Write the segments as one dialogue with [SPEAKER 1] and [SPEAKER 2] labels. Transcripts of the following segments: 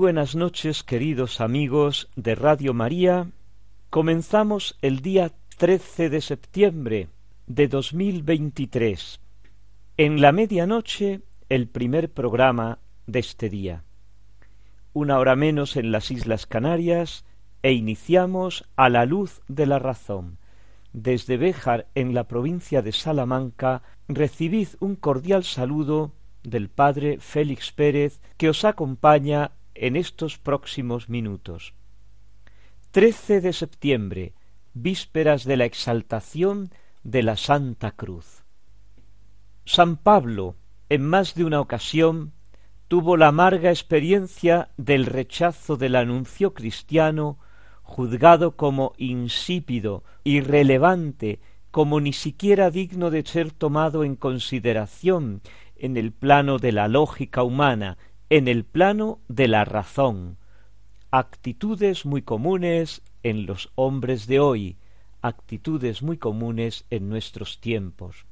[SPEAKER 1] Buenas noches, queridos amigos de Radio María. Comenzamos el día 13 de septiembre de 2023. En la medianoche, el primer programa de este día. Una hora menos en las Islas Canarias e iniciamos a la luz de la razón. Desde Béjar, en la provincia de Salamanca, recibid un cordial saludo del Padre Félix Pérez, que os acompaña en estos próximos minutos. 13 de septiembre, vísperas de la exaltación de la Santa Cruz. San Pablo, en más de una ocasión, tuvo la amarga experiencia del rechazo del anuncio cristiano, juzgado como insípido, irrelevante, como ni siquiera digno de ser tomado en consideración en el plano de la lógica humana en el plano de la razón, actitudes muy comunes en los hombres de hoy, actitudes muy comunes en nuestros tiempos.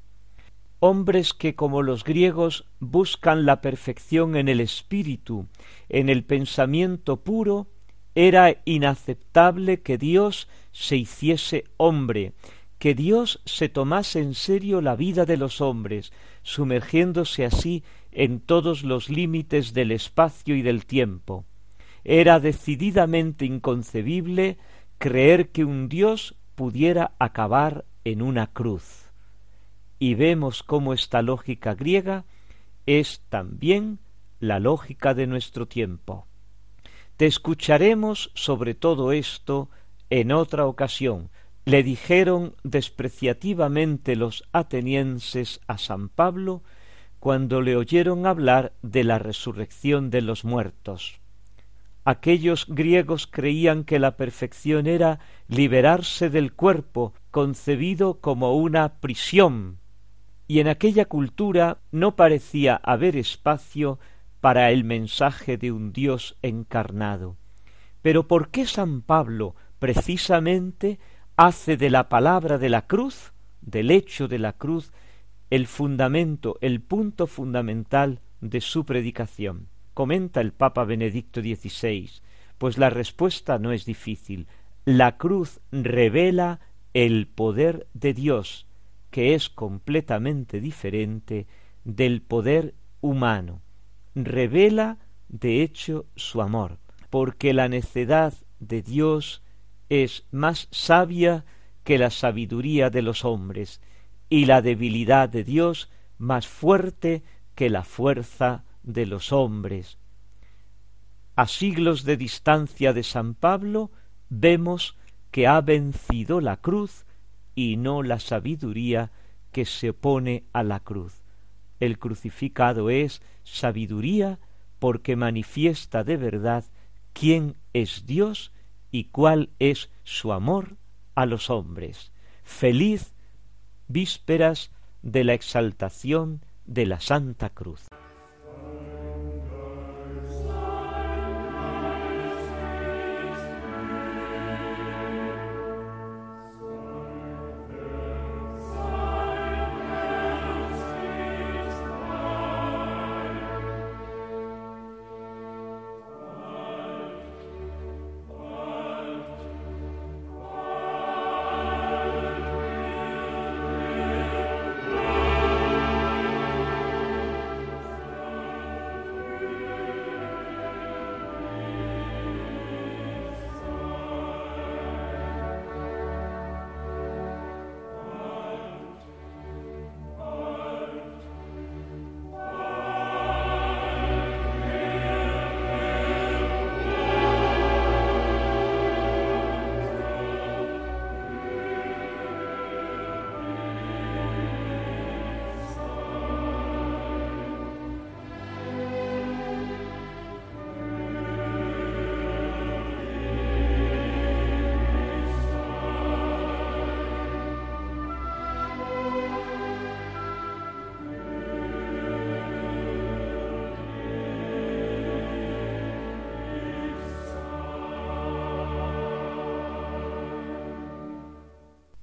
[SPEAKER 1] Hombres que como los griegos buscan la perfección en el espíritu, en el pensamiento puro, era inaceptable que Dios se hiciese hombre, que Dios se tomase en serio la vida de los hombres, sumergiéndose así en todos los límites del espacio y del tiempo. Era decididamente inconcebible creer que un Dios pudiera acabar en una cruz. Y vemos cómo esta lógica griega es también la lógica de nuestro tiempo. Te escucharemos sobre todo esto en otra ocasión. Le dijeron despreciativamente los atenienses a San Pablo cuando le oyeron hablar de la resurrección de los muertos. Aquellos griegos creían que la perfección era liberarse del cuerpo concebido como una prisión, y en aquella cultura no parecía haber espacio para el mensaje de un Dios encarnado. Pero ¿por qué San Pablo precisamente hace de la palabra de la cruz, del hecho de la cruz, el fundamento, el punto fundamental de su predicación. Comenta el Papa Benedicto XVI, pues la respuesta no es difícil. La cruz revela el poder de Dios, que es completamente diferente del poder humano. Revela, de hecho, su amor, porque la necedad de Dios es más sabia que la sabiduría de los hombres, y la debilidad de Dios más fuerte que la fuerza de los hombres. A siglos de distancia de San Pablo vemos que ha vencido la cruz y no la sabiduría que se opone a la cruz. El crucificado es sabiduría porque manifiesta de verdad quién es Dios y cuál es su amor a los hombres. Feliz vísperas de la exaltación de la Santa Cruz.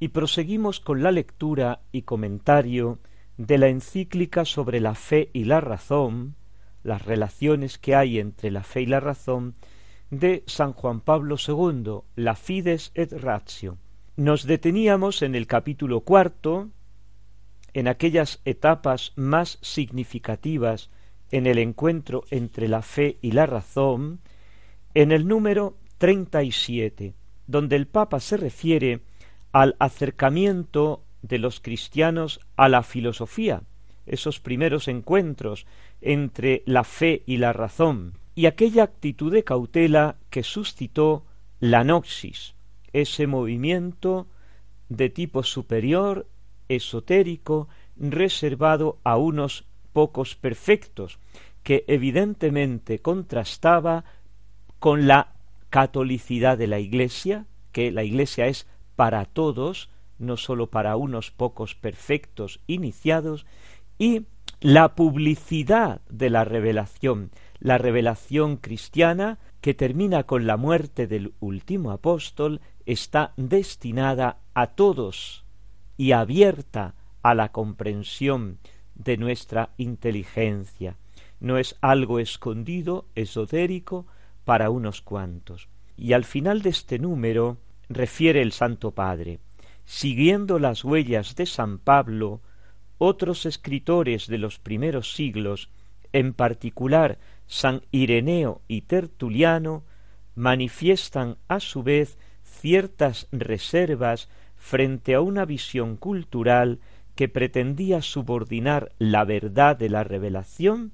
[SPEAKER 1] Y proseguimos con la lectura y comentario de la encíclica sobre la fe y la razón, las relaciones que hay entre la fe y la razón, de San Juan Pablo II, la Fides et Ratio. Nos deteníamos en el capítulo cuarto, en aquellas etapas más significativas en el encuentro entre la fe y la razón, en el número treinta y siete, donde el Papa se refiere al acercamiento de los cristianos a la filosofía, esos primeros encuentros entre la fe y la razón, y aquella actitud de cautela que suscitó la noxis, ese movimiento de tipo superior, esotérico, reservado a unos pocos perfectos, que evidentemente contrastaba con la catolicidad de la Iglesia, que la Iglesia es para todos, no sólo para unos pocos perfectos iniciados, y la publicidad de la revelación, la revelación cristiana que termina con la muerte del último apóstol, está destinada a todos y abierta a la comprensión de nuestra inteligencia. No es algo escondido, esotérico, para unos cuantos. Y al final de este número refiere el Santo Padre, siguiendo las huellas de San Pablo, otros escritores de los primeros siglos, en particular San Ireneo y Tertuliano, manifiestan a su vez ciertas reservas frente a una visión cultural que pretendía subordinar la verdad de la revelación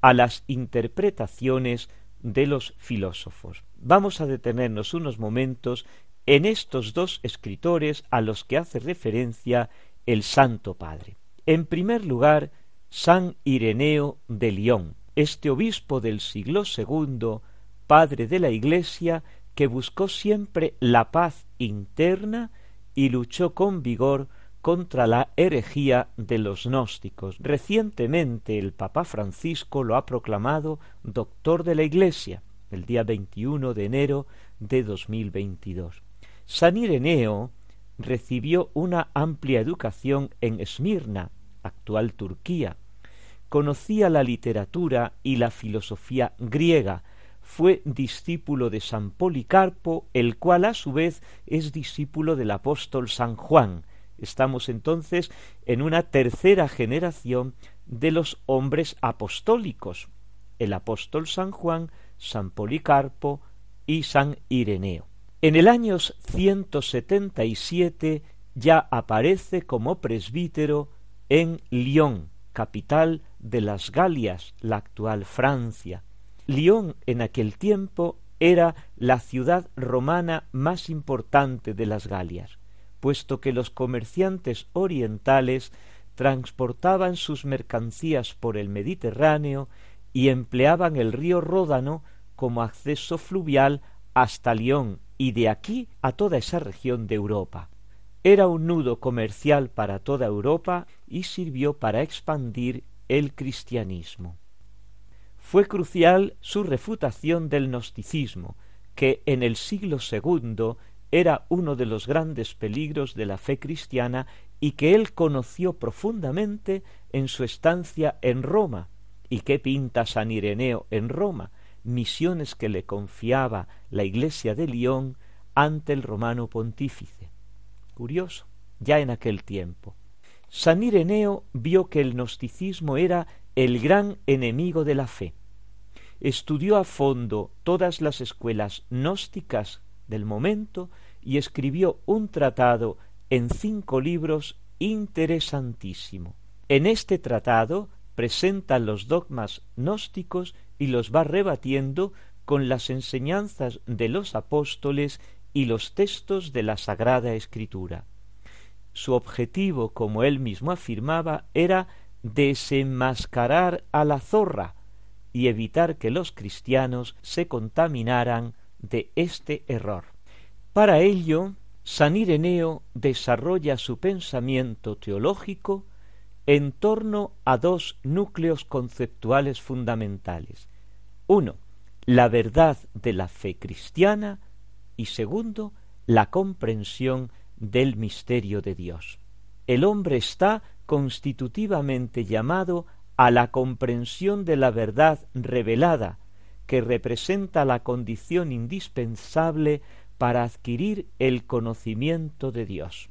[SPEAKER 1] a las interpretaciones de los filósofos. Vamos a detenernos unos momentos en estos dos escritores a los que hace referencia el Santo Padre. En primer lugar, San Ireneo de León, este obispo del siglo II, padre de la Iglesia, que buscó siempre la paz interna y luchó con vigor contra la herejía de los gnósticos. Recientemente el Papa Francisco lo ha proclamado doctor de la Iglesia, el día 21 de enero de 2022. San Ireneo recibió una amplia educación en Esmirna, actual Turquía. Conocía la literatura y la filosofía griega, fue discípulo de San Policarpo, el cual a su vez es discípulo del apóstol San Juan. Estamos entonces en una tercera generación de los hombres apostólicos, el apóstol San Juan, San Policarpo y San Ireneo. En el año 177 ya aparece como presbítero en Lyon, capital de las Galias, la actual Francia. Lyon en aquel tiempo era la ciudad romana más importante de las Galias, puesto que los comerciantes orientales transportaban sus mercancías por el Mediterráneo y empleaban el río Ródano como acceso fluvial hasta Lyon y de aquí a toda esa región de Europa. Era un nudo comercial para toda Europa y sirvió para expandir el cristianismo. Fue crucial su refutación del gnosticismo, que en el siglo segundo era uno de los grandes peligros de la fe cristiana y que él conoció profundamente en su estancia en Roma. ¿Y qué pinta San Ireneo en Roma? Misiones que le confiaba la iglesia de Lyon ante el romano pontífice. Curioso, ya en aquel tiempo. San Ireneo vio que el gnosticismo era el gran enemigo de la fe. Estudió a fondo todas las escuelas gnósticas del momento y escribió un tratado en cinco libros interesantísimo. En este tratado presenta los dogmas gnósticos y los va rebatiendo con las enseñanzas de los apóstoles y los textos de la Sagrada Escritura. Su objetivo, como él mismo afirmaba, era desenmascarar a la zorra y evitar que los cristianos se contaminaran de este error. Para ello, San Ireneo desarrolla su pensamiento teológico en torno a dos núcleos conceptuales fundamentales, uno, la verdad de la fe cristiana y segundo, la comprensión del misterio de Dios. El hombre está constitutivamente llamado a la comprensión de la verdad revelada, que representa la condición indispensable para adquirir el conocimiento de Dios.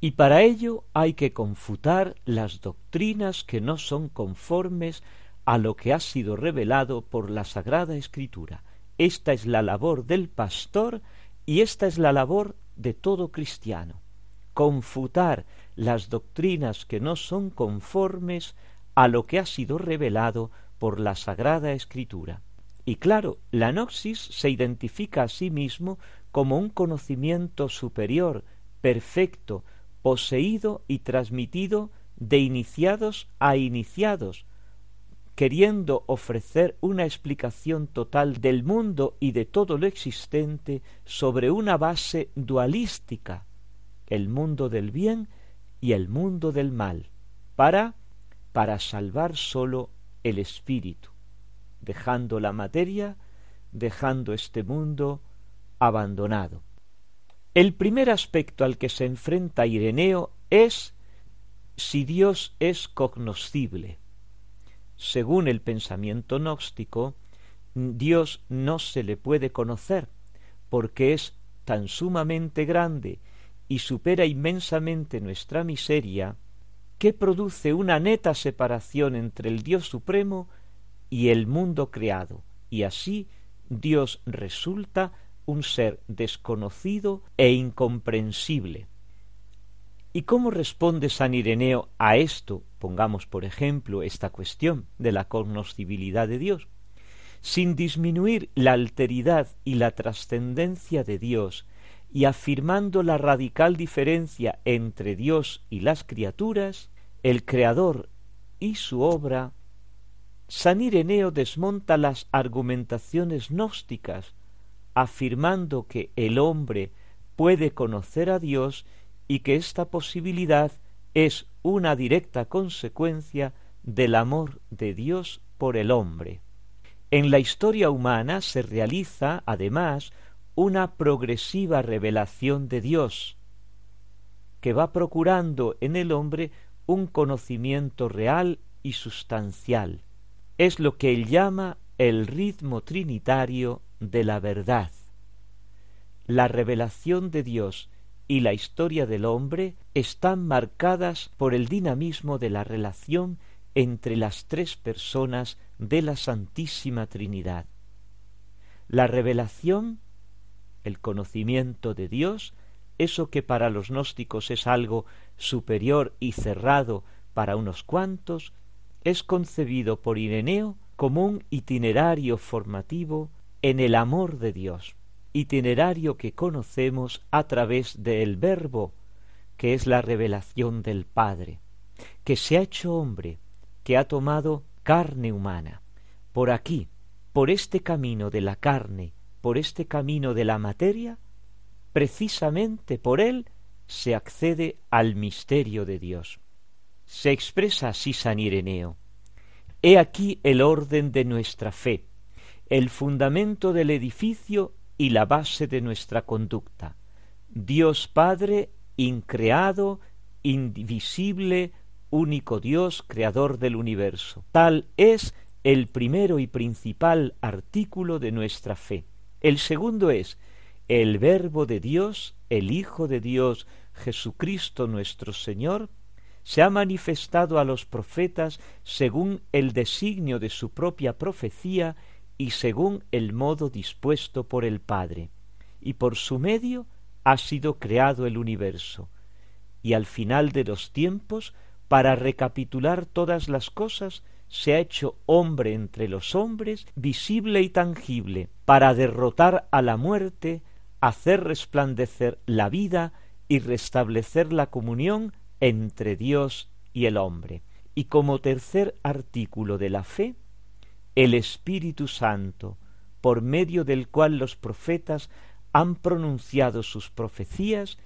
[SPEAKER 1] Y para ello hay que confutar las doctrinas que no son conformes a lo que ha sido revelado por la Sagrada Escritura. Esta es la labor del pastor y esta es la labor de todo cristiano. Confutar las doctrinas que no son conformes a lo que ha sido revelado por la Sagrada Escritura. Y claro, la noxis se identifica a sí mismo como un conocimiento superior, perfecto, poseído y transmitido de iniciados a iniciados, queriendo ofrecer una explicación total del mundo y de todo lo existente sobre una base dualística, el mundo del bien y el mundo del mal, para para salvar sólo el espíritu, dejando la materia, dejando este mundo abandonado. El primer aspecto al que se enfrenta Ireneo es si Dios es cognoscible. Según el pensamiento gnóstico, Dios no se le puede conocer, porque es tan sumamente grande y supera inmensamente nuestra miseria, que produce una neta separación entre el Dios supremo y el mundo creado, y así Dios resulta un ser desconocido e incomprensible. ¿Y cómo responde San Ireneo a esto? Pongamos, por ejemplo, esta cuestión de la cognoscibilidad de Dios. Sin disminuir la alteridad y la trascendencia de Dios, y afirmando la radical diferencia entre Dios y las criaturas, el Creador y su obra, San Ireneo desmonta las argumentaciones gnósticas afirmando que el hombre puede conocer a Dios y que esta posibilidad es una directa consecuencia del amor de Dios por el hombre. En la historia humana se realiza, además, una progresiva revelación de Dios, que va procurando en el hombre un conocimiento real y sustancial. Es lo que él llama el ritmo trinitario de la verdad. La revelación de Dios y la historia del hombre están marcadas por el dinamismo de la relación entre las tres personas de la Santísima Trinidad. La revelación, el conocimiento de Dios, eso que para los gnósticos es algo superior y cerrado para unos cuantos, es concebido por Ireneo como un itinerario formativo en el amor de Dios, itinerario que conocemos a través del Verbo, que es la revelación del Padre, que se ha hecho hombre, que ha tomado carne humana. Por aquí, por este camino de la carne, por este camino de la materia, precisamente por él se accede al misterio de Dios. Se expresa así San Ireneo. He aquí el orden de nuestra fe, el fundamento del edificio y la base de nuestra conducta. Dios Padre, increado, indivisible, único Dios, creador del universo. Tal es el primero y principal artículo de nuestra fe. El segundo es el Verbo de Dios, el Hijo de Dios, Jesucristo nuestro Señor, se ha manifestado a los profetas según el designio de su propia profecía y según el modo dispuesto por el Padre, y por su medio ha sido creado el universo, y al final de los tiempos, para recapitular todas las cosas, se ha hecho hombre entre los hombres, visible y tangible, para derrotar a la muerte, hacer resplandecer la vida y restablecer la comunión entre Dios y el hombre. Y como tercer artículo de la fe, el Espíritu Santo, por medio del cual los profetas han pronunciado sus profecías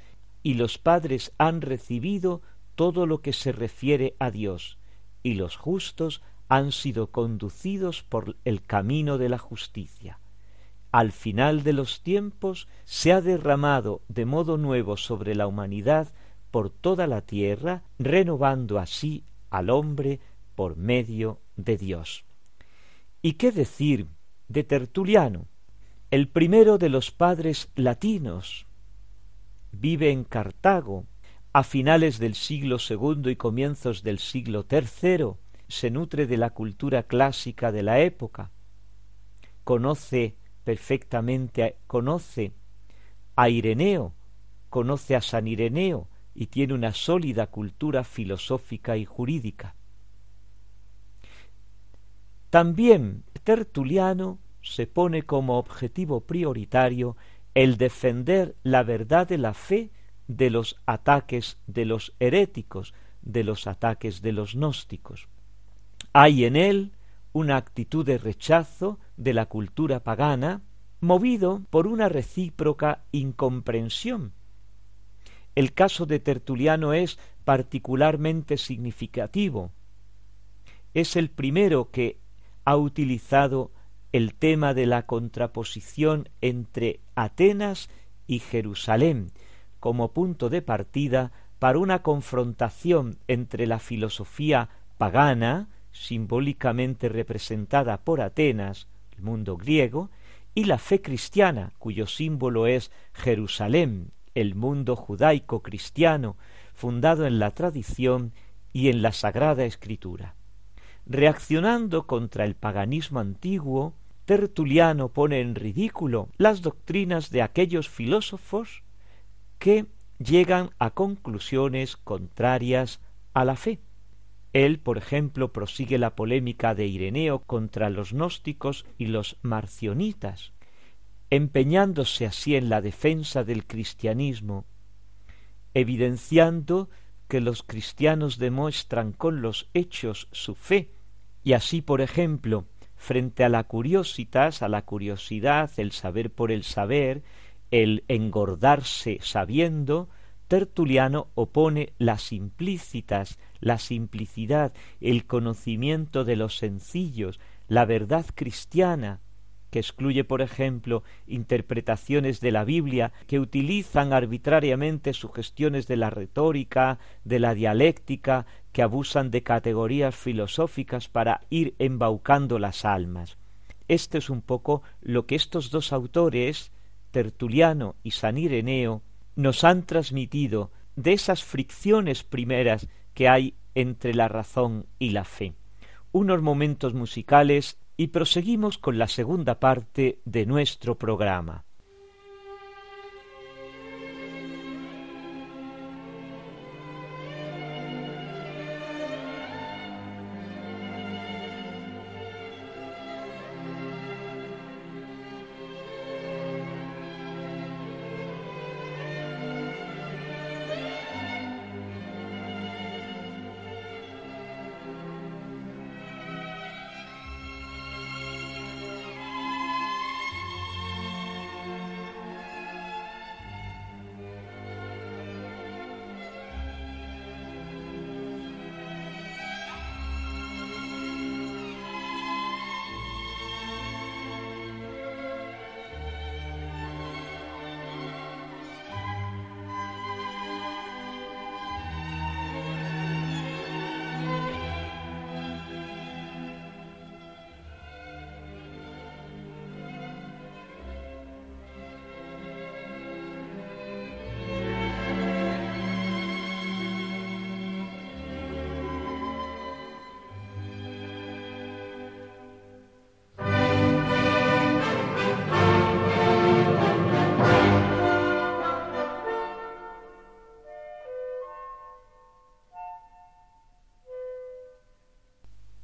[SPEAKER 1] y los padres han recibido todo lo que se refiere a Dios, y los justos han sido conducidos por el camino de la justicia. al final de los tiempos se ha derramado de modo nuevo sobre la humanidad por toda la tierra, renovando así al hombre por medio de Dios. ¿Y qué decir de Tertuliano? El primero de los padres latinos. Vive en Cartago, a finales del siglo segundo y comienzos del siglo tercero, se nutre de la cultura clásica de la época, conoce perfectamente, conoce a Ireneo, conoce a San Ireneo y tiene una sólida cultura filosófica y jurídica. También Tertuliano se pone como objetivo prioritario el defender la verdad de la fe de los ataques de los heréticos, de los ataques de los gnósticos. Hay en él una actitud de rechazo de la cultura pagana, movido por una recíproca incomprensión. El caso de Tertuliano es particularmente significativo. Es el primero que ha utilizado el tema de la contraposición entre Atenas y Jerusalén como punto de partida para una confrontación entre la filosofía pagana, simbólicamente representada por Atenas, el mundo griego, y la fe cristiana, cuyo símbolo es Jerusalén, el mundo judaico cristiano, fundado en la tradición y en la Sagrada Escritura. Reaccionando contra el paganismo antiguo, Tertuliano pone en ridículo las doctrinas de aquellos filósofos que llegan a conclusiones contrarias a la fe. Él, por ejemplo, prosigue la polémica de Ireneo contra los gnósticos y los marcionitas, empeñándose así en la defensa del cristianismo, evidenciando que los cristianos demuestran con los hechos su fe, y así, por ejemplo, frente a la curiositas, a la curiosidad, el saber por el saber, el engordarse sabiendo, Tertuliano opone las implícitas, la simplicidad, el conocimiento de los sencillos, la verdad cristiana, que excluye, por ejemplo, interpretaciones de la Biblia que utilizan arbitrariamente sugestiones de la retórica, de la dialéctica, que abusan de categorías filosóficas para ir embaucando las almas. Esto es un poco lo que estos dos autores, Tertuliano y San Ireneo, nos han transmitido de esas fricciones primeras que hay entre la razón y la fe. Unos momentos musicales y proseguimos con la segunda parte de nuestro programa.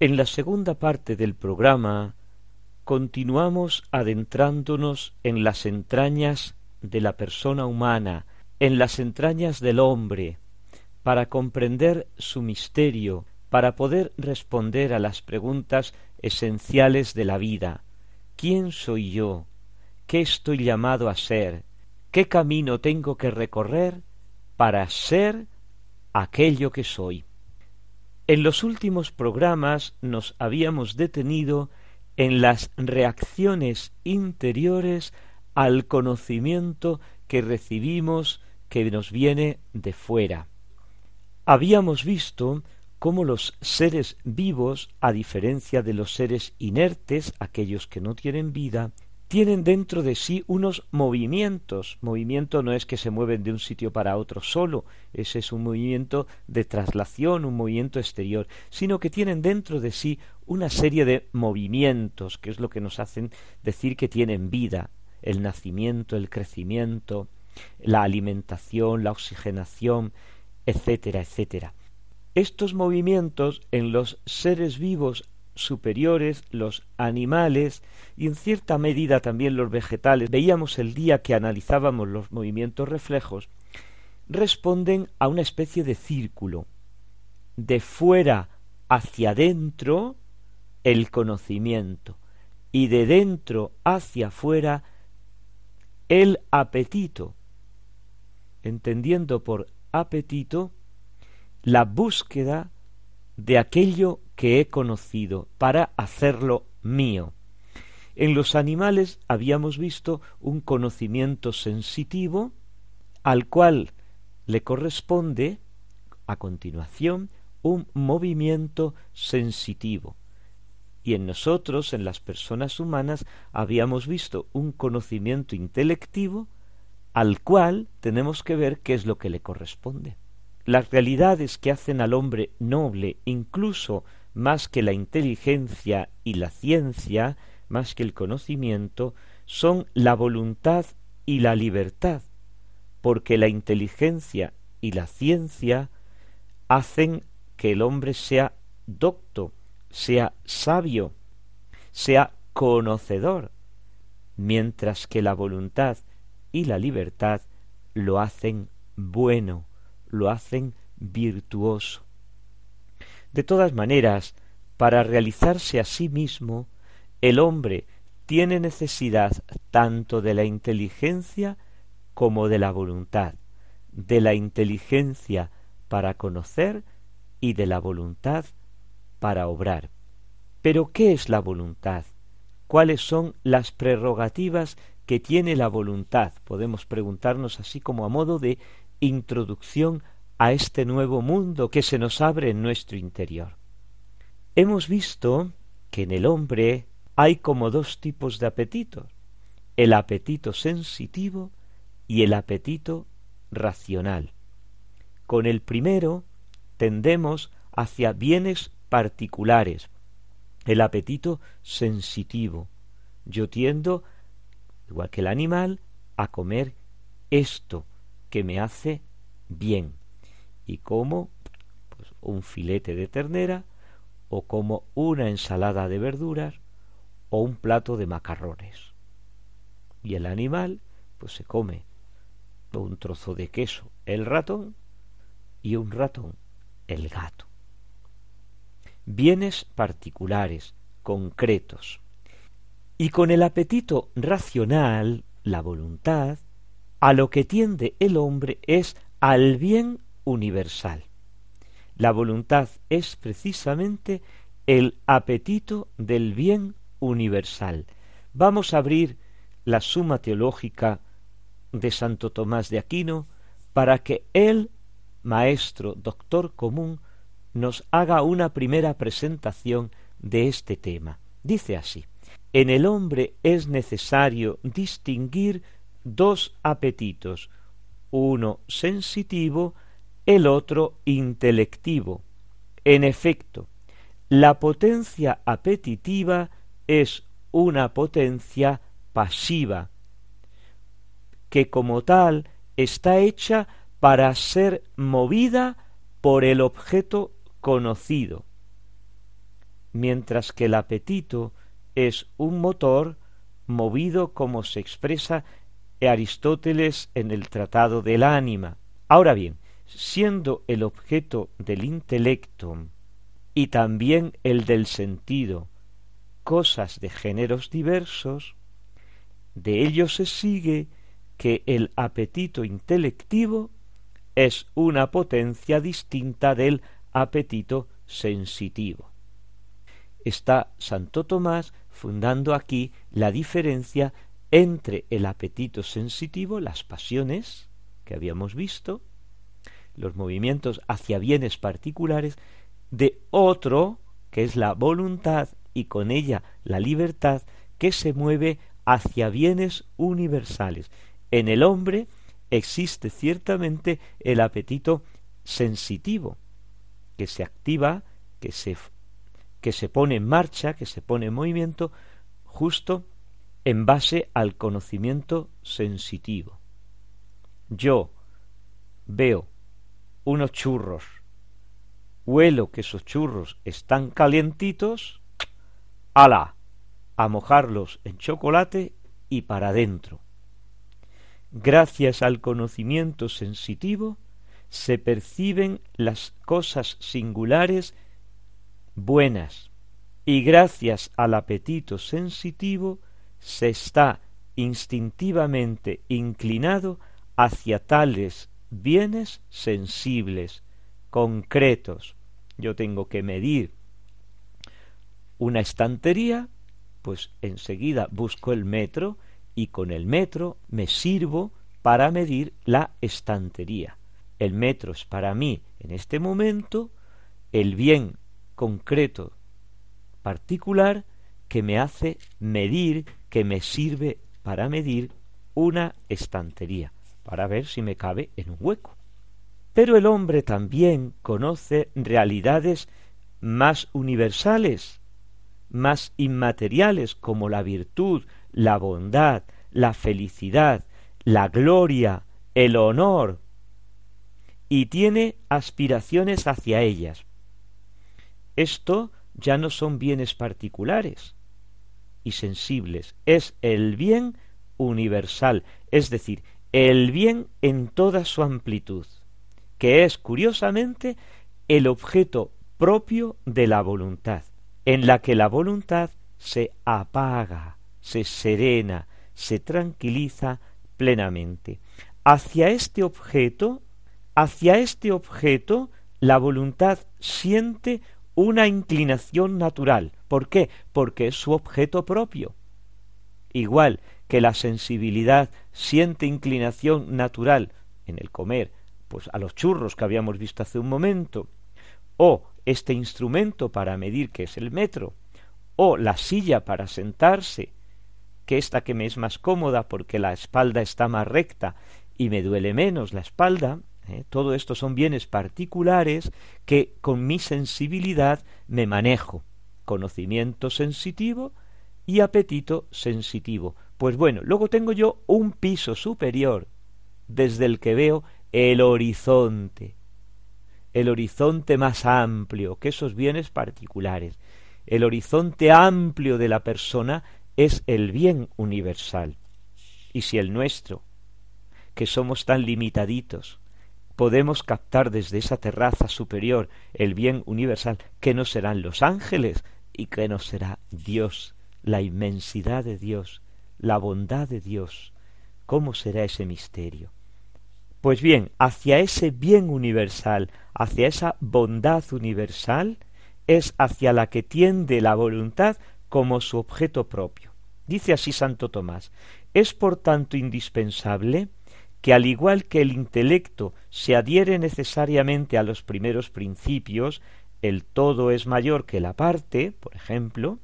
[SPEAKER 1] En la segunda parte del programa continuamos adentrándonos en las entrañas de la persona humana, en las entrañas del hombre, para comprender su misterio, para poder responder a las preguntas esenciales de la vida. ¿Quién soy yo? ¿Qué estoy llamado a ser? ¿Qué camino tengo que recorrer para ser aquello que soy? En los últimos programas nos habíamos detenido en las reacciones interiores al conocimiento que recibimos que nos viene de fuera. Habíamos visto cómo los seres vivos, a diferencia de los seres inertes, aquellos que no tienen vida, tienen dentro de sí unos movimientos. Movimiento no es que se mueven de un sitio para otro solo, ese es un movimiento de traslación, un movimiento exterior, sino que tienen dentro de sí una serie de movimientos, que es lo que nos hacen decir que tienen vida, el nacimiento, el crecimiento, la alimentación, la oxigenación, etcétera, etcétera. Estos movimientos en los seres vivos superiores, los animales y en cierta medida también los vegetales, veíamos el día que analizábamos los movimientos reflejos, responden a una especie de círculo. De fuera hacia adentro el conocimiento y de dentro hacia afuera el apetito, entendiendo por apetito la búsqueda de aquello que he conocido para hacerlo mío. En los animales habíamos visto un conocimiento sensitivo al cual le corresponde a continuación un movimiento sensitivo. Y en nosotros, en las personas humanas, habíamos visto un conocimiento intelectivo al cual tenemos que ver qué es lo que le corresponde. Las realidades que hacen al hombre noble, incluso más que la inteligencia y la ciencia, más que el conocimiento, son la voluntad y la libertad, porque la inteligencia y la ciencia hacen que el hombre sea docto, sea sabio, sea conocedor, mientras que la voluntad y la libertad lo hacen bueno, lo hacen virtuoso. De todas maneras, para realizarse a sí mismo, el hombre tiene necesidad tanto de la inteligencia como de la voluntad, de la inteligencia para conocer y de la voluntad para obrar. Pero ¿qué es la voluntad? ¿Cuáles son las prerrogativas que tiene la voluntad? Podemos preguntarnos así como a modo de introducción a este nuevo mundo que se nos abre en nuestro interior. Hemos visto que en el hombre hay como dos tipos de apetitos, el apetito sensitivo y el apetito racional. Con el primero tendemos hacia bienes particulares, el apetito sensitivo. Yo tiendo, igual que el animal, a comer esto, que me hace bien. Y como pues, un filete de ternera, o como una ensalada de verduras, o un plato de macarrones. Y el animal, pues se come un trozo de queso, el ratón, y un ratón, el gato. Bienes particulares, concretos. Y con el apetito racional, la voluntad, a lo que tiende el hombre es al bien universal. La voluntad es precisamente el apetito del bien universal. Vamos a abrir la suma teológica de Santo Tomás de Aquino para que él, maestro, doctor común, nos haga una primera presentación de este tema. Dice así, en el hombre es necesario distinguir dos apetitos, uno sensitivo, el otro intelectivo. En efecto, la potencia apetitiva es una potencia pasiva, que como tal está hecha para ser movida por el objeto conocido, mientras que el apetito es un motor movido como se expresa Aristóteles en el Tratado del Ánima. Ahora bien, siendo el objeto del intelecto y también el del sentido cosas de géneros diversos, de ello se sigue que el apetito intelectivo es una potencia distinta del apetito sensitivo. está Santo Tomás fundando aquí la diferencia entre el apetito sensitivo, las pasiones que habíamos visto, los movimientos hacia bienes particulares, de otro, que es la voluntad y con ella la libertad, que se mueve hacia bienes universales. En el hombre existe ciertamente el apetito sensitivo, que se activa, que se, que se pone en marcha, que se pone en movimiento, justo en base al conocimiento sensitivo. Yo veo unos churros, huelo que esos churros están calientitos, ala, a mojarlos en chocolate y para adentro. Gracias al conocimiento sensitivo se perciben las cosas singulares buenas. Y gracias al apetito sensitivo se está instintivamente inclinado hacia tales bienes sensibles, concretos. Yo tengo que medir una estantería, pues enseguida busco el metro y con el metro me sirvo para medir la estantería. El metro es para mí en este momento el bien concreto particular que me hace medir, que me sirve para medir una estantería, para ver si me cabe en un hueco. Pero el hombre también conoce realidades más universales, más inmateriales como la virtud, la bondad, la felicidad, la gloria, el honor, y tiene aspiraciones hacia ellas. Esto ya no son bienes particulares y sensibles, es el bien universal, es decir, el bien en toda su amplitud, que es curiosamente el objeto propio de la voluntad, en la que la voluntad se apaga, se serena, se tranquiliza plenamente. Hacia este objeto, hacia este objeto, la voluntad siente una inclinación natural. ¿Por qué? Porque es su objeto propio. Igual que la sensibilidad siente inclinación natural en el comer, pues a los churros que habíamos visto hace un momento, o este instrumento para medir que es el metro, o la silla para sentarse, que esta que me es más cómoda porque la espalda está más recta y me duele menos la espalda, ¿eh? todo esto son bienes particulares que con mi sensibilidad me manejo, conocimiento sensitivo y apetito sensitivo. Pues bueno, luego tengo yo un piso superior desde el que veo el horizonte, el horizonte más amplio que esos bienes particulares, el horizonte amplio de la persona es el bien universal. Y si el nuestro, que somos tan limitaditos, podemos captar desde esa terraza superior el bien universal, ¿qué no serán los ángeles? ¿Y qué no será Dios, la inmensidad de Dios, la bondad de Dios? ¿Cómo será ese misterio? Pues bien, hacia ese bien universal, hacia esa bondad universal, es hacia la que tiende la voluntad como su objeto propio. Dice así Santo Tomás, es por tanto indispensable que al igual que el intelecto se adhiere necesariamente a los primeros principios, el todo es mayor que la parte, por ejemplo,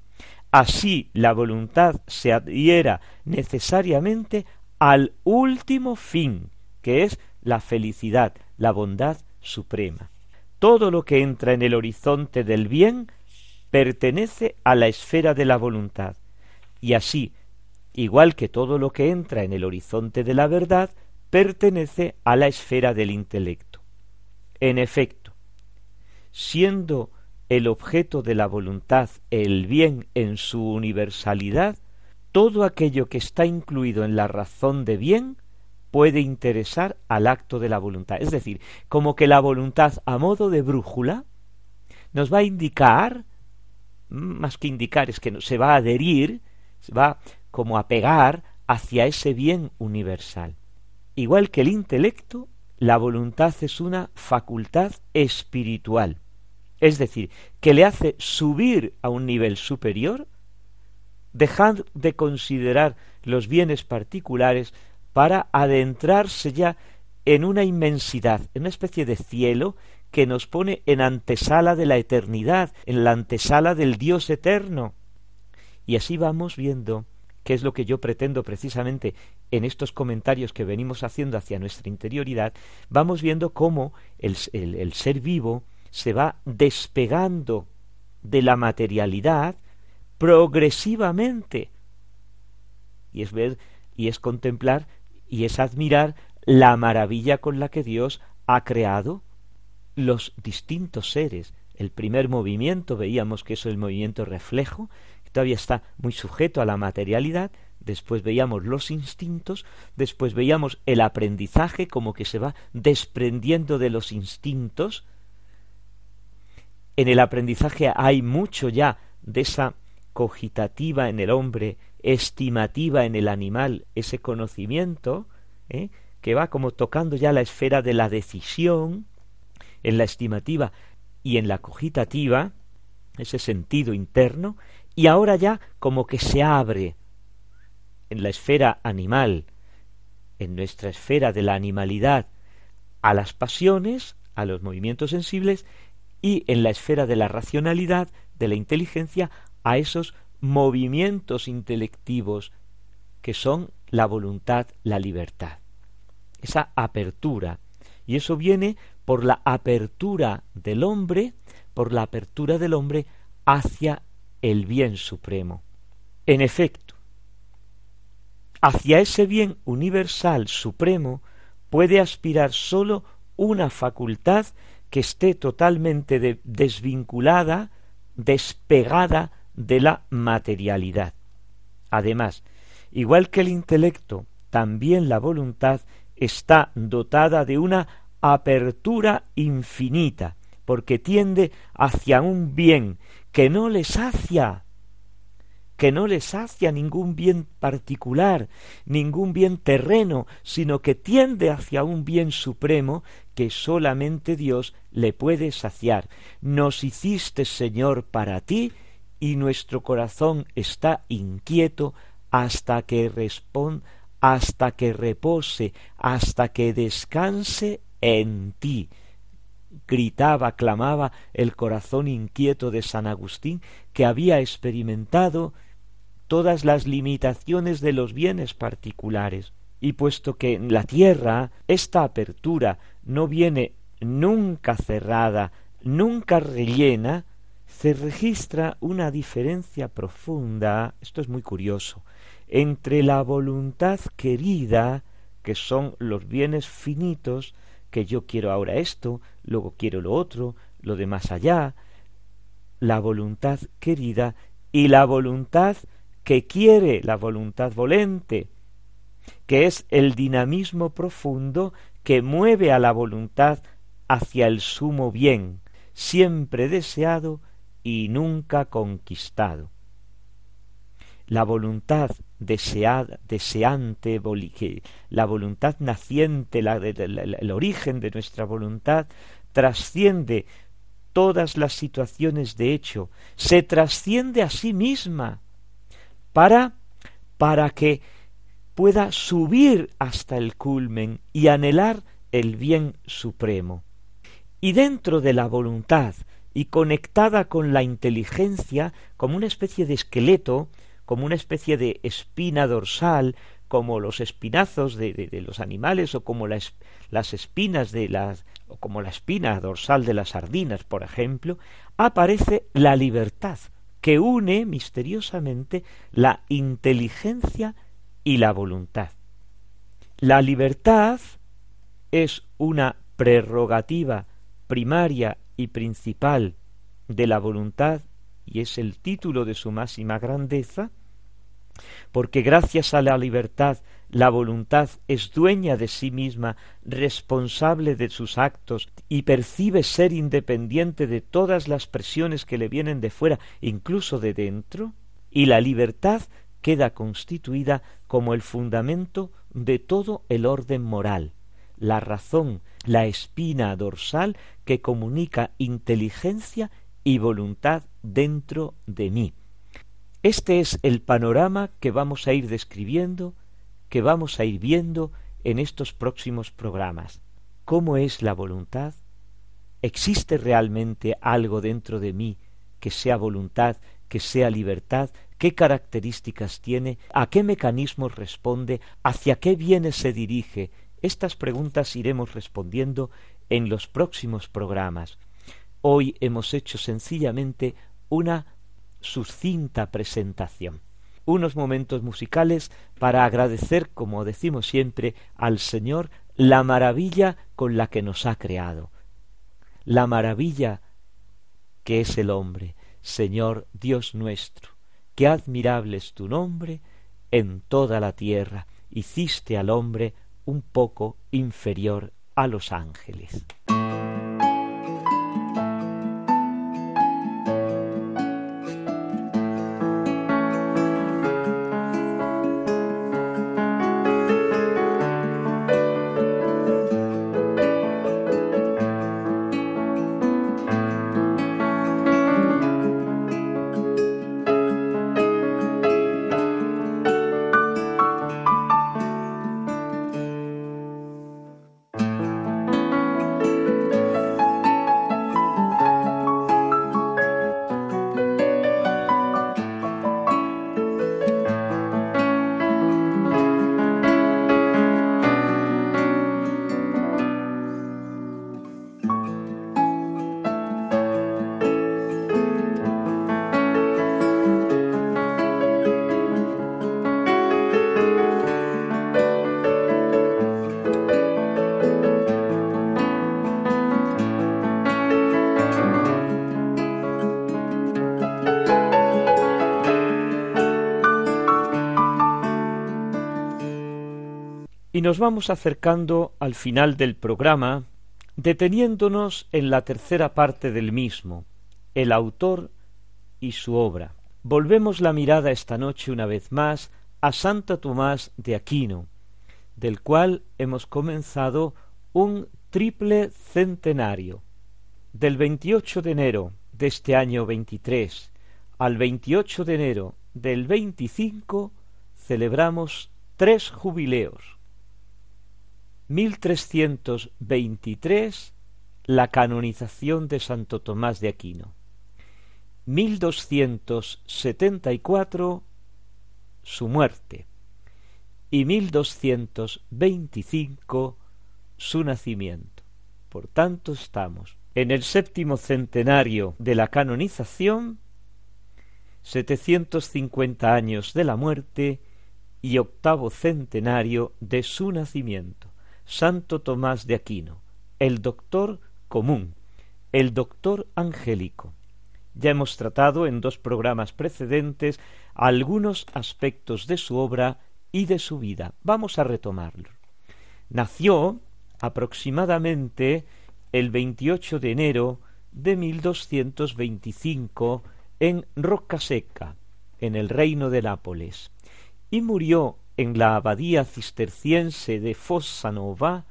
[SPEAKER 1] así la voluntad se adhiera necesariamente al último fin, que es la felicidad, la bondad suprema. Todo lo que entra en el horizonte del bien pertenece a la esfera de la voluntad, y así, igual que todo lo que entra en el horizonte de la verdad, pertenece a la esfera del intelecto. En efecto, siendo el objeto de la voluntad el bien en su universalidad, todo aquello que está incluido en la razón de bien puede interesar al acto de la voluntad. Es decir, como que la voluntad a modo de brújula nos va a indicar, más que indicar, es que se va a adherir, se va como a pegar hacia ese bien universal. Igual que el intelecto, la voluntad es una facultad espiritual. Es decir, que le hace subir a un nivel superior, dejar de considerar los bienes particulares para adentrarse ya en una inmensidad, en una especie de cielo que nos pone en antesala de la eternidad, en la antesala del Dios eterno. Y así vamos viendo qué es lo que yo pretendo precisamente en estos comentarios que venimos haciendo hacia nuestra interioridad, vamos viendo cómo el ser vivo se va despegando de la materialidad progresivamente. Y es ver y es contemplar y es admirar la maravilla con la que Dios ha creado los distintos seres. El primer movimiento, veíamos que es el movimiento reflejo, que todavía está muy sujeto a la materialidad, después veíamos los instintos, después veíamos el aprendizaje como que se va desprendiendo de los instintos. En el aprendizaje hay mucho ya de esa cogitativa en el hombre, estimativa en el animal, ese conocimiento, ¿eh? que va como tocando ya la esfera de la decisión, en la estimativa y en la cogitativa, ese sentido interno, y ahora ya como que se abre en la esfera animal, en nuestra esfera de la animalidad, a las pasiones, a los movimientos sensibles, y en la esfera de la racionalidad, de la inteligencia, a esos movimientos intelectivos que son la voluntad, la libertad. Esa apertura. Y eso viene por la apertura del hombre, por la apertura del hombre hacia el bien supremo. En efecto, hacia ese bien universal supremo puede aspirar sólo una facultad que esté totalmente desvinculada, despegada de la materialidad. Además, igual que el intelecto, también la voluntad está dotada de una apertura infinita, porque tiende hacia un bien que no le sacia, que no le sacia ningún bien particular, ningún bien terreno, sino que tiende hacia un bien supremo que solamente Dios le puede saciar. Nos hiciste, Señor, para ti, y nuestro corazón está inquieto hasta que responda, hasta que repose, hasta que descanse en ti. gritaba, clamaba el corazón inquieto de San Agustín, que había experimentado todas las limitaciones de los bienes particulares. Y puesto que en la tierra esta apertura no viene nunca cerrada, nunca rellena, se registra una diferencia profunda, esto es muy curioso, entre la voluntad querida, que son los bienes finitos, que yo quiero ahora esto, luego quiero lo otro, lo de más allá, la voluntad querida y la voluntad que quiere, la voluntad volente, que es el dinamismo profundo que mueve a la voluntad hacia el sumo bien, siempre deseado y nunca conquistado. La voluntad deseada, deseante, la voluntad naciente, el origen de nuestra voluntad, trasciende todas las situaciones de hecho, se trasciende a sí misma para para que pueda subir hasta el culmen y anhelar el bien supremo. Y dentro de la voluntad y conectada con la inteligencia como una especie de esqueleto, como una especie de espina dorsal, como los espinazos de, los animales o como las, las espinas de las o como la espina dorsal de las sardinas, por ejemplo, aparece la libertad, que une misteriosamente la inteligencia y la voluntad. La libertad es una prerrogativa primaria y principal de la voluntad, y es el título de su máxima grandeza, porque gracias a la libertad la voluntad es dueña de sí misma, responsable de sus actos, y percibe ser independiente de todas las presiones que le vienen de fuera, incluso de dentro, y la libertad queda constituida como el fundamento de todo el orden moral, la razón, la espina dorsal que comunica inteligencia y voluntad dentro de mí. Este es el panorama que vamos a ir describiendo, que vamos a ir viendo en estos próximos programas. ¿Cómo es la voluntad? ¿Existe realmente algo dentro de mí que sea voluntad, que sea libertad? ¿Qué características tiene? ¿A qué mecanismos responde? ¿Hacia qué bienes se dirige? Estas preguntas iremos respondiendo en los próximos programas. Hoy hemos hecho sencillamente una sucinta presentación. Unos momentos musicales para agradecer, como decimos siempre, al Señor la maravilla con la que nos ha creado. La maravilla que es el hombre, Señor Dios nuestro. Qué admirable es tu nombre en toda la tierra. Hiciste al hombre un poco inferior a los ángeles. Y nos vamos acercando al final del programa, deteniéndonos en la tercera parte del mismo, el autor y su obra. Volvemos la mirada esta noche una vez más a Santa Tomás de Aquino, del cual hemos comenzado un triple centenario. Del 28 de enero de este año 23 al 28 de enero del 25 celebramos tres jubileos 1323 la canonización de Santo Tomás de Aquino. 1274 su muerte y 1225 su nacimiento. Por tanto estamos en el séptimo centenario de la canonización, 750 años de la muerte y octavo centenario de su nacimiento. Santo Tomás de Aquino, el doctor común, el doctor angélico. Ya hemos tratado en dos programas precedentes algunos aspectos de su obra y de su vida. Vamos a retomarlo. Nació aproximadamente el 28 de enero de 1225 en Roccaseca, en el reino de Nápoles, y murió en la abadía cisterciense de Fossanova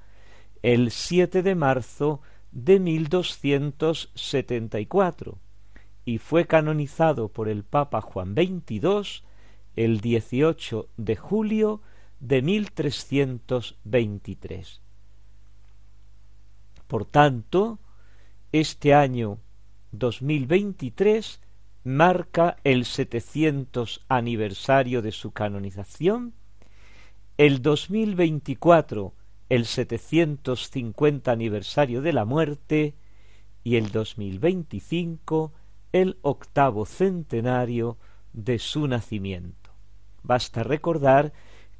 [SPEAKER 1] el 7 de marzo de 1274 y fue canonizado por el Papa Juan XXII el 18 de julio de 1323. Por tanto, este año 2023 marca el 700 aniversario de su canonización el 2024 el 750 aniversario de la muerte y el 2025 el octavo centenario de su nacimiento. Basta recordar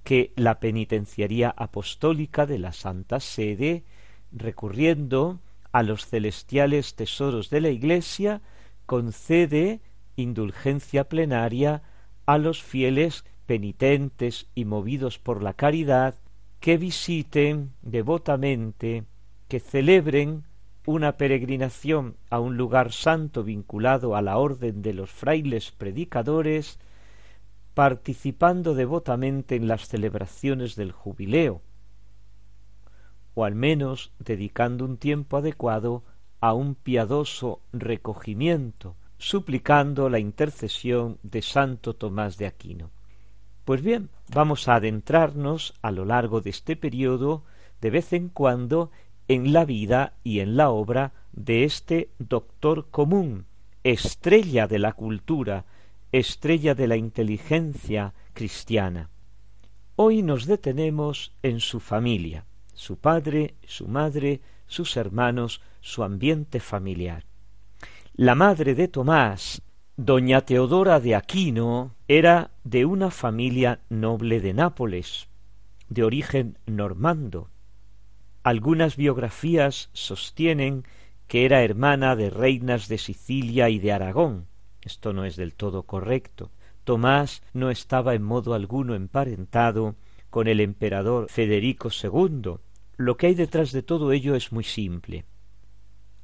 [SPEAKER 1] que la penitenciaría apostólica de la Santa Sede, recurriendo a los celestiales tesoros de la Iglesia, concede indulgencia plenaria a los fieles penitentes y movidos por la caridad, que visiten devotamente, que celebren una peregrinación a un lugar santo vinculado a la orden de los frailes predicadores, participando devotamente en las celebraciones del jubileo, o al menos dedicando un tiempo adecuado a un piadoso recogimiento, suplicando la intercesión de Santo Tomás de Aquino. Pues bien, vamos a adentrarnos a lo largo de este periodo, de vez en cuando, en la vida y en la obra de este doctor común, estrella de la cultura, estrella de la inteligencia cristiana. Hoy nos detenemos en su familia, su padre, su madre, sus hermanos, su ambiente familiar. La madre de Tomás, doña Teodora de Aquino, era de una familia noble de Nápoles, de origen normando. Algunas biografías sostienen que era hermana de reinas de Sicilia y de Aragón. Esto no es del todo correcto. Tomás no estaba en modo alguno emparentado con el emperador Federico II. Lo que hay detrás de todo ello es muy simple.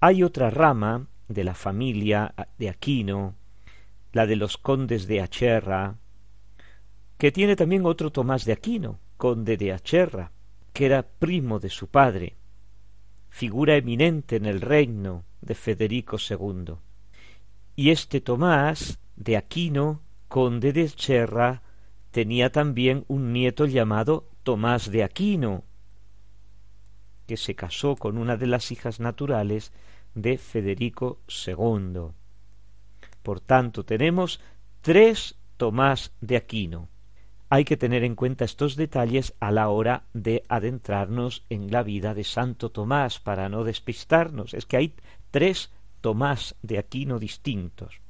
[SPEAKER 1] Hay otra rama de la familia de Aquino, la de los condes de Acherra, que tiene también otro Tomás de Aquino, conde de Acherra, que era primo de su padre, figura eminente en el reino de Federico II. Y este Tomás de Aquino, conde de Acherra, tenía también un nieto llamado Tomás de Aquino, que se casó con una de las hijas naturales de Federico II. Por tanto, tenemos tres Tomás de Aquino. Hay que tener en cuenta estos detalles a la hora de adentrarnos en la vida de Santo Tomás para no despistarnos. Es que hay tres Tomás de Aquino distintos.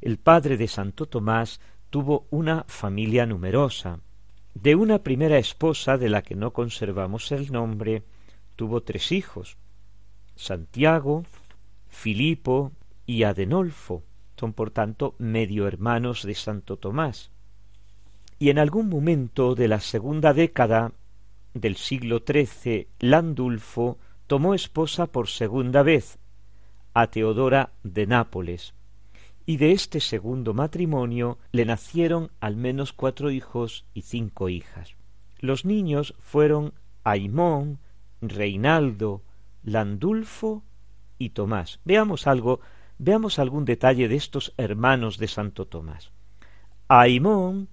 [SPEAKER 1] El padre de Santo Tomás tuvo una familia numerosa. De una primera esposa de la que no conservamos el nombre, tuvo tres hijos, Santiago, Filipo y Adenolfo. Son por tanto medio hermanos de Santo Tomás. Y en algún momento de la segunda década del siglo XIII, Landulfo tomó esposa por segunda vez a Teodora de Nápoles, y de este segundo matrimonio le nacieron al menos cuatro hijos y cinco hijas. Los niños fueron Aimón, Reinaldo, Landulfo y Tomás. Veamos algo, veamos algún detalle de estos hermanos de Santo Tomás. Aimón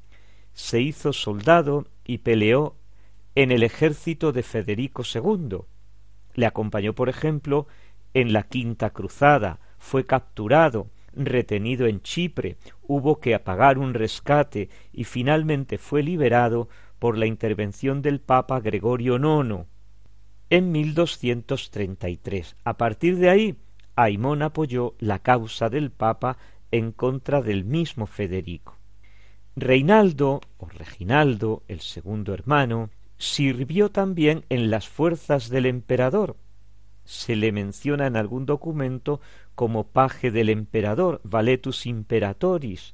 [SPEAKER 1] se hizo soldado y peleó en el ejército de Federico II. Le acompañó, por ejemplo, en la Quinta Cruzada, fue capturado, retenido en Chipre, hubo que pagar un rescate y finalmente fue liberado por la intervención del Papa Gregorio IX en 1233. A partir de ahí, Aimón apoyó la causa del Papa en contra del mismo Federico. Reinaldo, o Reginaldo, el segundo hermano, sirvió también en las fuerzas del emperador. Se le menciona en algún documento como paje del emperador, Valetus Imperatoris.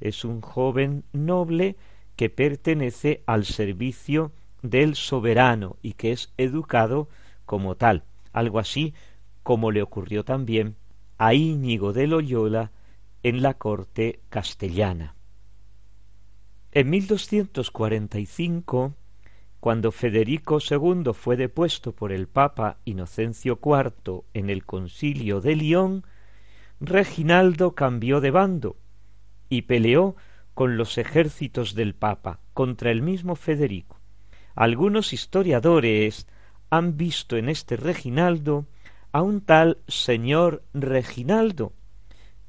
[SPEAKER 1] Es un joven noble que pertenece al servicio del soberano y que es educado como tal, algo así como le ocurrió también a Íñigo de Loyola en la corte castellana. En 1245, cuando Federico II fue depuesto por el Papa Inocencio IV en el concilio de Lyon, Reginaldo cambió de bando y peleó con los ejércitos del Papa contra el mismo Federico. Algunos historiadores han visto en este Reginaldo a un tal señor Reginaldo,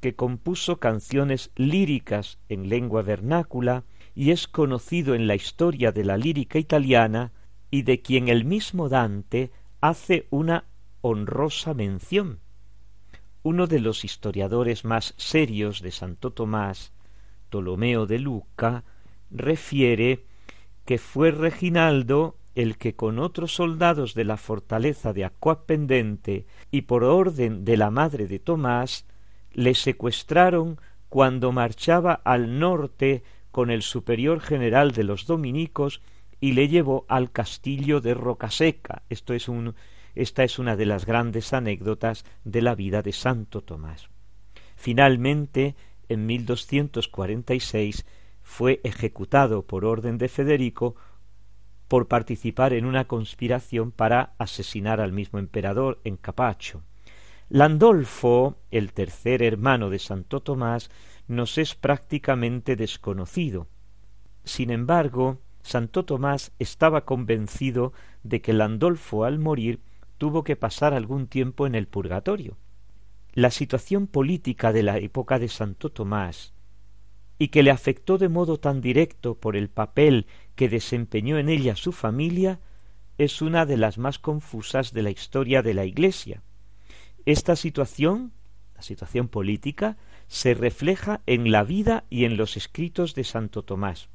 [SPEAKER 1] que compuso canciones líricas en lengua vernácula y es conocido en la historia de la lírica italiana y de quien el mismo Dante hace una honrosa mención. Uno de los historiadores más serios de Santo Tomás, Ptolomeo de Luca, refiere que fue Reginaldo el que con otros soldados de la fortaleza de Aquapendente y por orden de la madre de Tomás le secuestraron cuando marchaba al norte con el superior general de los dominicos y le llevó al castillo de Rocaseca. Esto es un, esta es una de las grandes anécdotas de la vida de Santo Tomás. Finalmente, en 1246, fue ejecutado por orden de Federico por participar en una conspiración para asesinar al mismo emperador en Capacho. Landolfo, el tercer hermano de Santo Tomás, nos es prácticamente desconocido. Sin embargo, Santo Tomás estaba convencido de que Landolfo al morir tuvo que pasar algún tiempo en el purgatorio. La situación política de la época de Santo Tomás, y que le afectó de modo tan directo por el papel que desempeñó en ella su familia, es una de las más confusas de la historia de la Iglesia. Esta situación, la situación política, se refleja en la vida y en los escritos de Santo Tomás,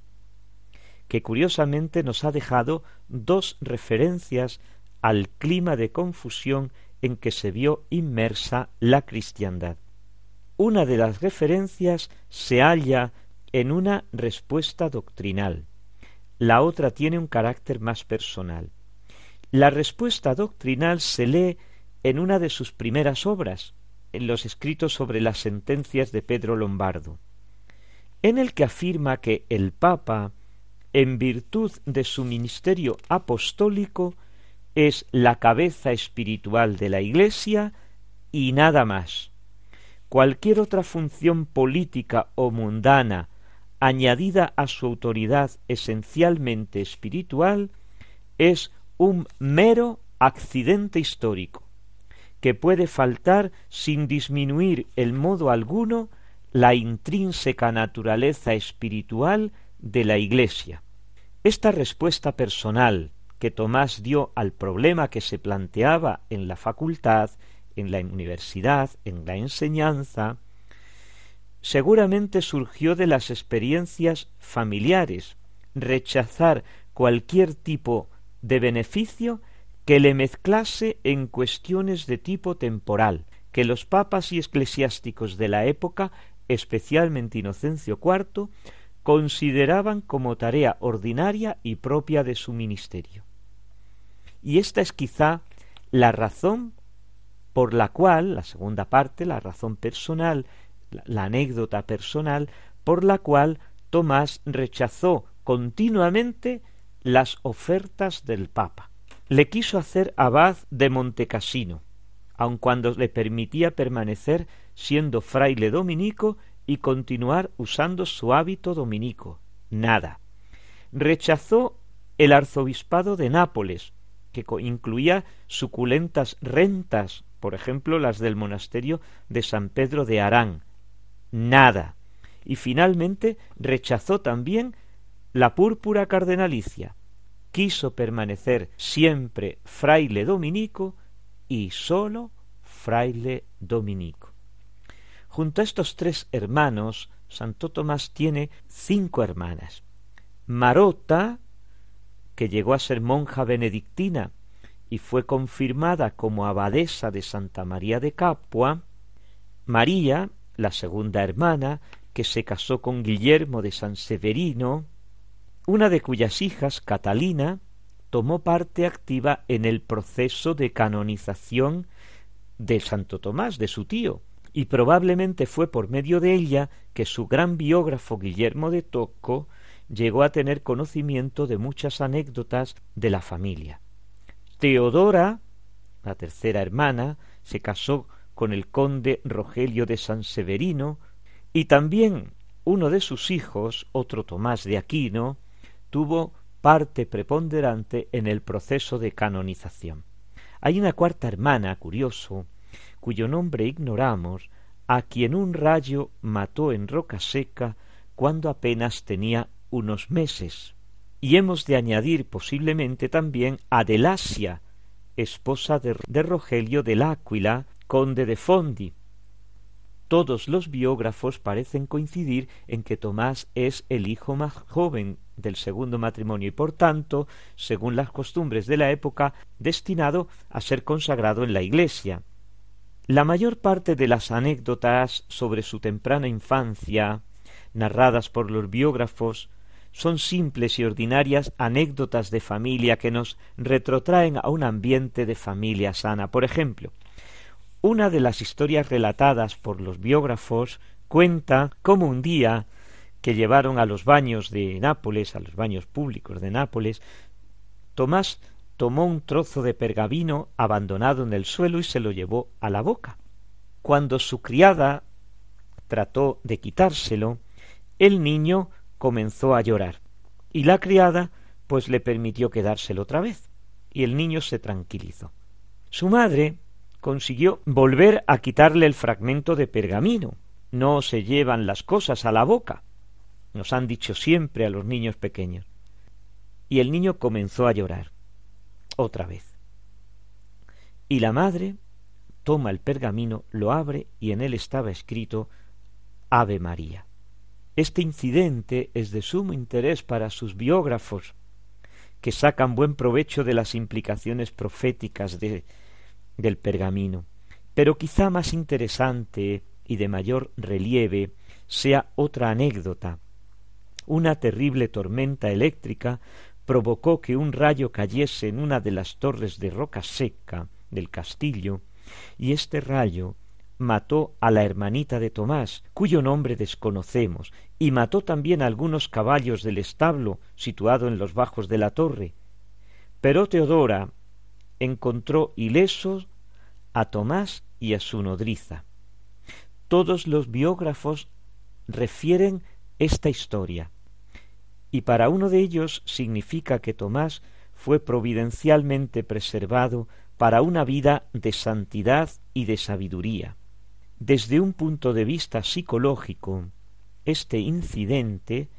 [SPEAKER 1] que curiosamente nos ha dejado dos referencias al clima de confusión en que se vio inmersa la cristiandad. Una de las referencias se halla en una respuesta doctrinal, la otra tiene un carácter más personal. La respuesta doctrinal se lee en una de sus primeras obras, en los escritos sobre las sentencias de Pedro Lombardo, en el que afirma que el Papa, en virtud de su ministerio apostólico, es la cabeza espiritual de la Iglesia y nada más. Cualquier otra función política o mundana añadida a su autoridad esencialmente espiritual es un mero accidente histórico, que puede faltar sin disminuir en modo alguno la intrínseca naturaleza espiritual de la Iglesia. Esta respuesta personal que Tomás dio al problema que se planteaba en la facultad, en la universidad, en la enseñanza, seguramente surgió de las experiencias familiares, rechazar cualquier tipo de beneficio que le mezclase en cuestiones de tipo temporal, que los papas y eclesiásticos de la época, especialmente Inocencio IV, consideraban como tarea ordinaria y propia de su ministerio. Y esta es quizá la razón por la cual, la segunda parte, la razón personal, la, anécdota personal, por la cual Tomás rechazó continuamente las ofertas del Papa. Le quiso hacer abad de Montecassino, aun cuando le permitía permanecer siendo fraile dominico y continuar usando su hábito dominico. Nada. Rechazó el arzobispado de Nápoles, que incluía suculentas rentas, por ejemplo las del monasterio de San Pedro de Arán. Nada. Y finalmente rechazó también la púrpura cardenalicia. Quiso permanecer siempre fraile dominico y sólo fraile dominico. Junto a estos tres hermanos, Santo Tomás tiene cinco hermanas. Marota, que llegó a ser monja benedictina y fue confirmada como abadesa de Santa María de Capua, María, la segunda hermana, que se casó con Guillermo de San Severino, una de cuyas hijas, Catalina, tomó parte activa en el proceso de canonización de Santo Tomás, de su tío, y probablemente fue por medio de ella que su gran biógrafo Guillermo de Tocco llegó a tener conocimiento de muchas anécdotas de la familia. Teodora, la tercera hermana, se casó con el conde Rogelio de San Severino, y también uno de sus hijos, otro Tomás de Aquino, tuvo parte preponderante en el proceso de canonización. Hay una cuarta hermana, curioso, cuyo nombre ignoramos, a quien un rayo mató en roca seca cuando apenas tenía unos meses. Y hemos de añadir posiblemente también a Delasia, esposa de, Rogelio del Áquila, conde de Fondi. Todos los biógrafos parecen coincidir en que Tomás es el hijo más joven del segundo matrimonio y por tanto, según las costumbres de la época, destinado a ser consagrado en la Iglesia. La mayor parte de las anécdotas sobre su temprana infancia, narradas por los biógrafos, son simples y ordinarias anécdotas de familia que nos retrotraen a un ambiente de familia sana. Por ejemplo, una de las historias relatadas por los biógrafos cuenta cómo un día que llevaron a los baños de Nápoles, a los baños públicos de Nápoles, Tomás tomó un trozo de pergamino abandonado en el suelo y se lo llevó a la boca. cuando su criada trató de quitárselo, el niño comenzó a llorar y la criada pues le permitió quedárselo otra vez y el niño se tranquilizó. Su madre consiguió volver a quitarle el fragmento de pergamino. No se llevan las cosas a la boca, nos han dicho siempre a los niños pequeños. Y el niño comenzó a llorar otra vez. Y la madre toma el pergamino, lo abre y en él estaba escrito Ave María. Este incidente es de sumo interés para sus biógrafos, que sacan buen provecho de las implicaciones proféticas de, del pergamino. Pero quizá más interesante y de mayor relieve sea otra anécdota. Una terrible tormenta eléctrica provocó que un rayo cayese en una de las torres de roca seca del castillo, y este rayo mató a la hermanita de Tomás, cuyo nombre desconocemos, y mató también a algunos caballos del establo situado en los bajos de la torre. Pero Teodora encontró ilesos a Tomás y a su nodriza. Todos los biógrafos refieren esta historia, y para uno de ellos significa que Tomás fue providencialmente preservado para una vida de santidad y de sabiduría. Desde un punto de vista psicológico, este incidente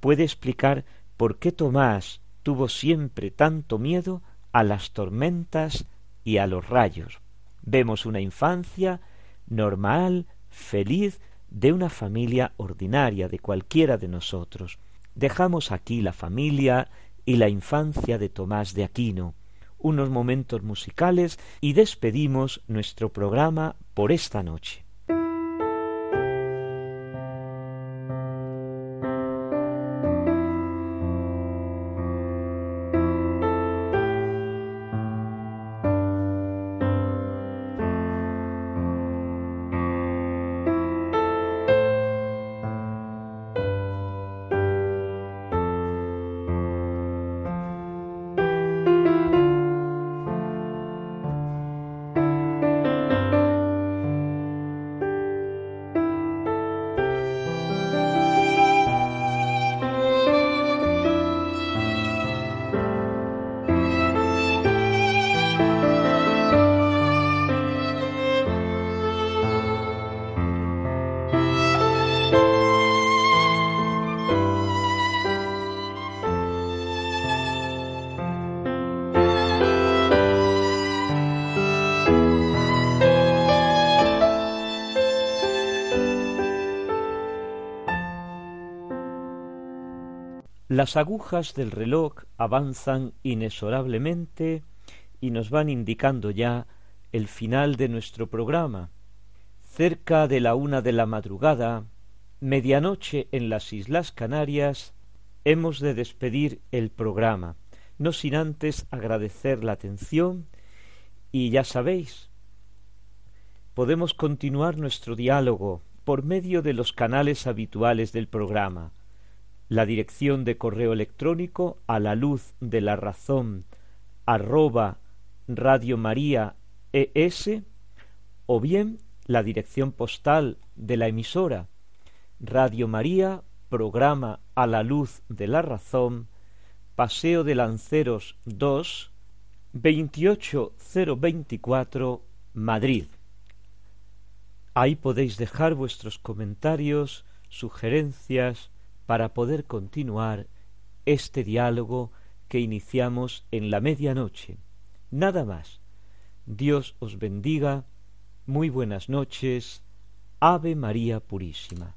[SPEAKER 1] puede explicar por qué Tomás tuvo siempre tanto miedo a las tormentas y a los rayos. Vemos una infancia normal, feliz, de una familia ordinaria, de cualquiera de nosotros. Dejamos aquí la familia y la infancia de Tomás de Aquino, unos momentos musicales y despedimos nuestro programa por esta noche. Las agujas del reloj avanzan inexorablemente y nos van indicando ya el final de nuestro programa. Cerca de la una de la madrugada, medianoche en las Islas Canarias, hemos de despedir el programa, no sin antes agradecer la atención y ya sabéis, podemos continuar nuestro diálogo por medio de los canales habituales del programa la dirección de correo electrónico a la luz de la razón arroba Radio María ES o bien la dirección postal de la emisora Radio María programa a la luz de la razón Paseo de Lanceros 2 28024 Madrid. Ahí podéis dejar vuestros comentarios, sugerencias, para poder continuar este diálogo que iniciamos en la medianoche. Nada más. Dios os bendiga. Muy buenas noches. Ave María Purísima.